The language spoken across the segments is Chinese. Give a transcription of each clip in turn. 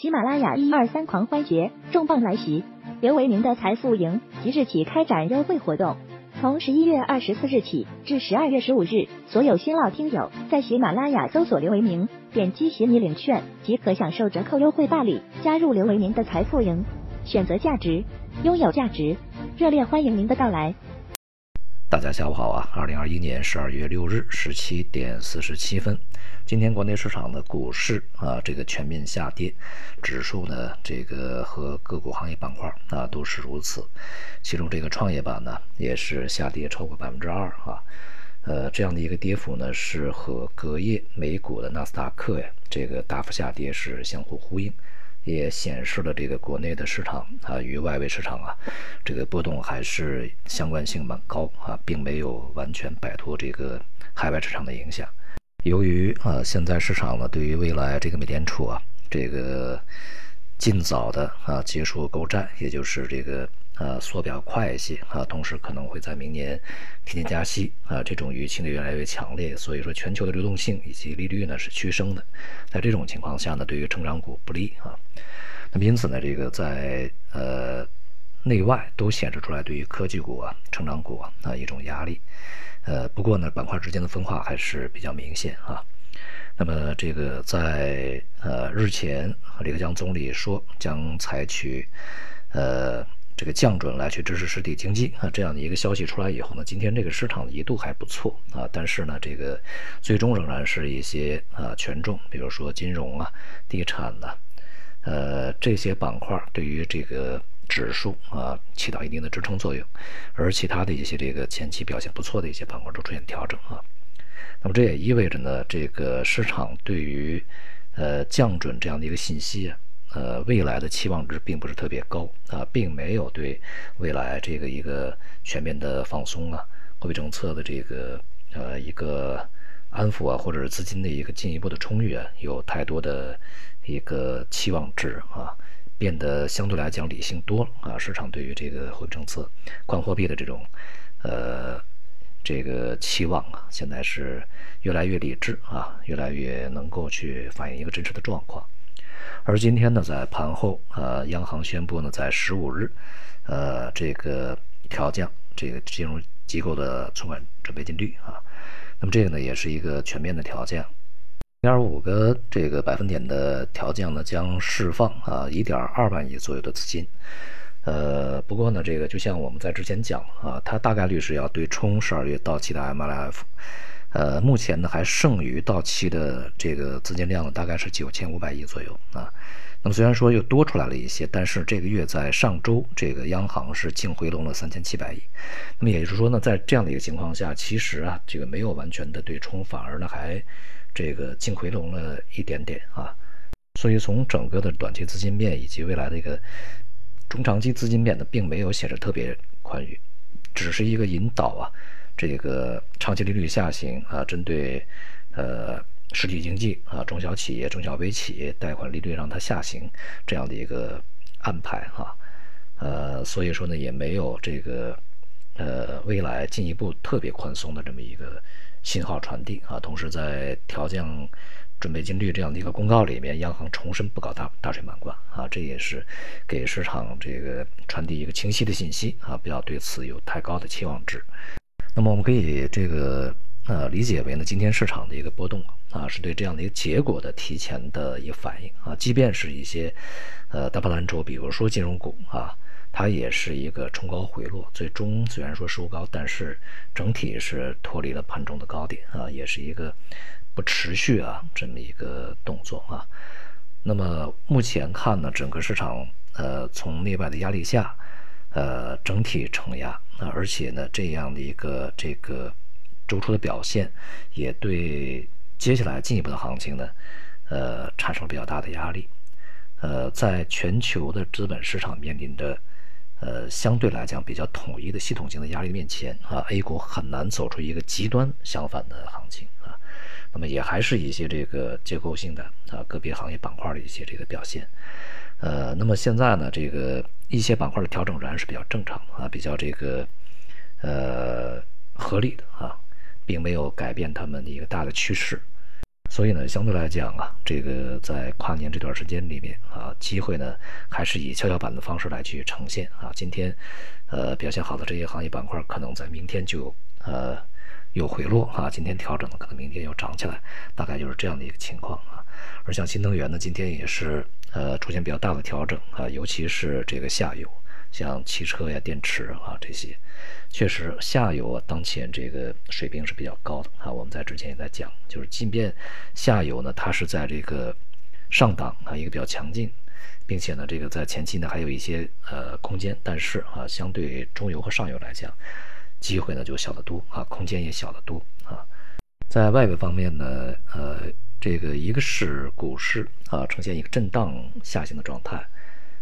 喜马拉雅一二三狂欢节重磅来袭，刘维明的财富营即日起开展优惠活动，从十一月二十四日起至十二月十五日，所有新老听友在喜马拉雅搜索刘维明，点击喜你领券即可享受折扣优惠办理，加入刘维明的财富营，选择价值，拥有价值，热烈欢迎您的到来。大家下午好啊！二零二一年十二月六日十七点四十七分，今天国内市场的股市啊，这个全面下跌，指数呢，这个和个股行业板块啊都是如此。其中这个创业板呢，也是下跌超过百分之二啊。呃，这样的一个跌幅呢，是和隔夜美股的纳斯达克呀这个大幅下跌是相互呼应。也显示了这个国内的市场啊与外围市场啊，这个波动还是相关性蛮高啊，并没有完全摆脱这个海外市场的影响。由于啊现在市场呢对于未来这个美联储啊这个尽早的啊结束购债，也就是这个。呃，缩表快一些啊，同时可能会在明年提前加息啊，这种预期呢越来越强烈，所以说全球的流动性以及利率呢是趋升的，在这种情况下呢，对于成长股不利啊。那么因此呢，这个在呃内外都显示出来对于科技股啊、成长股啊啊一种压力。呃，不过呢，板块之间的分化还是比较明显啊。那么这个在呃日前，李克强总理说将采取呃。这个降准来去支持实体经济啊，这样的一个消息出来以后呢，今天这个市场一度还不错啊，但是呢，这个最终仍然是一些啊权重，比如说金融啊、地产呐，呃这些板块对于这个指数啊起到一定的支撑作用，而其他的一些这个前期表现不错的一些板块都出现调整啊，那么这也意味着呢，这个市场对于呃降准这样的一个信息啊。呃，未来的期望值并不是特别高啊，并没有对未来这个一个全面的放松啊，货币政策的这个呃一个安抚啊，或者是资金的一个进一步的充裕啊，有太多的一个期望值啊，变得相对来讲理性多了啊。市场对于这个货币政策、宽货币的这种呃这个期望啊，现在是越来越理智啊，越来越能够去反映一个真实的状况。而今天呢，在盘后，呃，央行宣布呢，在十五日，呃，这个调降这个金融机构的存款准备金率啊，那么这个呢，也是一个全面的调降，零点五个这个百分点的调降呢，将释放啊一点二万亿左右的资金，呃，不过呢，这个就像我们在之前讲啊，它大概率是要对冲十二月到期的 MLF。呃，目前呢还剩余到期的这个资金量呢，大概是九千五百亿左右啊。那么虽然说又多出来了一些，但是这个月在上周，这个央行是净回笼了三千七百亿。那么也就是说呢，在这样的一个情况下，其实啊，这个没有完全的对冲，反而呢还这个净回笼了一点点啊。所以从整个的短期资金面以及未来的一个中长期资金面呢，并没有显示特别宽裕，只是一个引导啊。这个长期利率下行啊，针对呃实体经济啊、中小企业、中小微企业贷款利率让它下行这样的一个安排哈，呃，所以说呢也没有这个呃未来进一步特别宽松的这么一个信号传递啊。同时在调降准备金率这样的一个公告里面，央行重申不搞大大水漫灌啊，这也是给市场这个传递一个清晰的信息啊，不要对此有太高的期望值。那么我们可以这个呃理解为呢，今天市场的一个波动啊，是对这样的一个结果的提前的一个反应啊。即便是一些呃大盘蓝筹，比如说金融股啊，它也是一个冲高回落，最终虽然说收高，但是整体是脱离了盘中的高点啊，也是一个持续啊这么一个动作啊。那么目前看呢，整个市场呃从内外的压力下。呃，整体承压啊，而且呢，这样的一个这个周初的表现，也对接下来进一步的行情呢，呃，产生了比较大的压力。呃，在全球的资本市场面临着呃相对来讲比较统一的系统性的压力面前啊，A 股很难走出一个极端相反的行情。那么也还是一些这个结构性的啊个别行业板块的一些这个表现。呃，那么现在呢，这个一些板块的调整仍然是比较正常啊，比较这个呃合理的啊，并没有改变他们的一个大的趋势。所以呢，相对来讲啊，这个在跨年这段时间里面啊，机会呢还是以跷跷板的方式来去呈现啊。今天，呃，表现好的这些行业板块，可能在明天就呃有回落啊。今天调整了，可能明天又涨起来，大概就是这样的一个情况啊。而像新能源呢，今天也是呃出现比较大的调整啊，尤其是这个下游。像汽车呀、电池啊这些，确实下游啊，当前这个水平是比较高的啊。我们在之前也在讲，就是即便下游呢，它是在这个上档啊，一个比较强劲，并且呢，这个在前期呢还有一些呃空间，但是啊，相对中游和上游来讲，机会呢就小得多啊，空间也小得多啊。在外围方面呢，呃，这个一个是股市啊，呈现一个震荡下行的状态。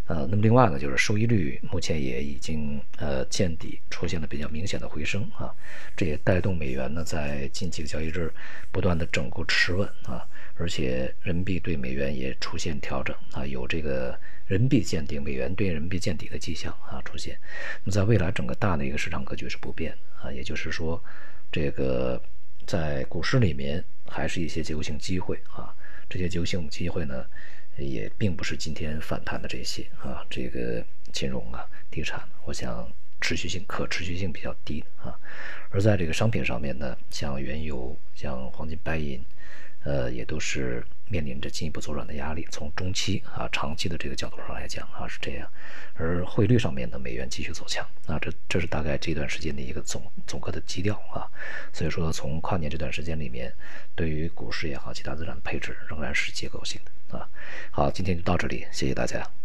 呃，那么另外呢，就是收益率目前也已经呃见底，出现了比较明显的回升啊，这也带动美元呢在近几个交易日不断的整固持稳啊，而且人民币对美元也出现调整啊，有这个人民币见顶，美元对人民币见底的迹象啊出现。那么在未来整个大的一个市场格局是不变啊，也就是说，这个在股市里面还是一些结构性机会啊，这些结构性机会呢。也并不是今天反弹的这些啊，这个金融啊、地产，我想持续性、可持续性比较低啊。而在这个商品上面呢，像原油、像黄金、白银，呃，也都是面临着进一步走软的压力。从中期啊、长期的这个角度上来讲啊，是这样。而汇率上面呢，美元继续走强啊，这这是大概这段时间的一个总总个的基调啊。所以说，从跨年这段时间里面，对于股市也好，其他资产配置仍然是结构性的。啊，好，今天就到这里，谢谢大家。